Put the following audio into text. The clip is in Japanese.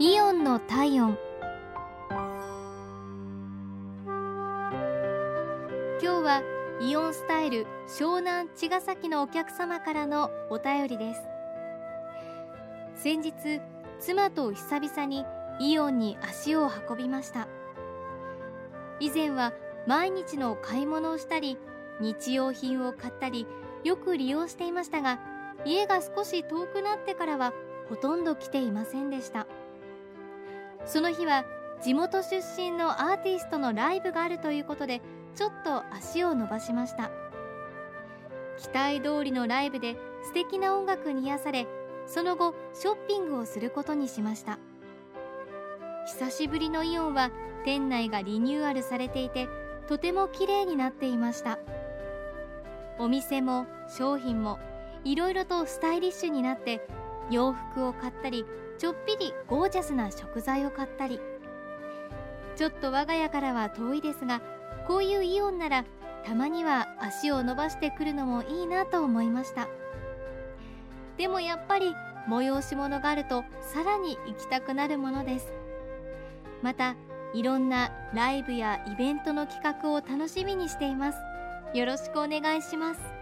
イオンの体温。今日はイオンスタイル湘南茅ヶ崎のお客様からのお便りです。先日妻と久々にイオンに足を運びました。以前は毎日の買い物をしたり日用品を買ったりよく利用していましたが家が少し遠くなってからはほとんど来ていませんでした。その日は地元出身のアーティストのライブがあるということでちょっと足を伸ばしました。期待通りのライブで素敵な音楽に癒されその後ショッピングをすることにしました。久しぶりのイオンは店内がリニューアルされていてとても綺麗になっていました。お店も商品もいろいろとスタイリッシュになって洋服を買ったりちょっぴりゴージャスな食材を買ったり。ちょっと我が家からは遠いですがこういうイオンならたまには足を伸ばしてくるのもいいなと思いました。でもやっぱり催し物があるとさらに行きたくなるものです。またいろんなライブやイベントの企画を楽しみにしています。よろしくお願いします。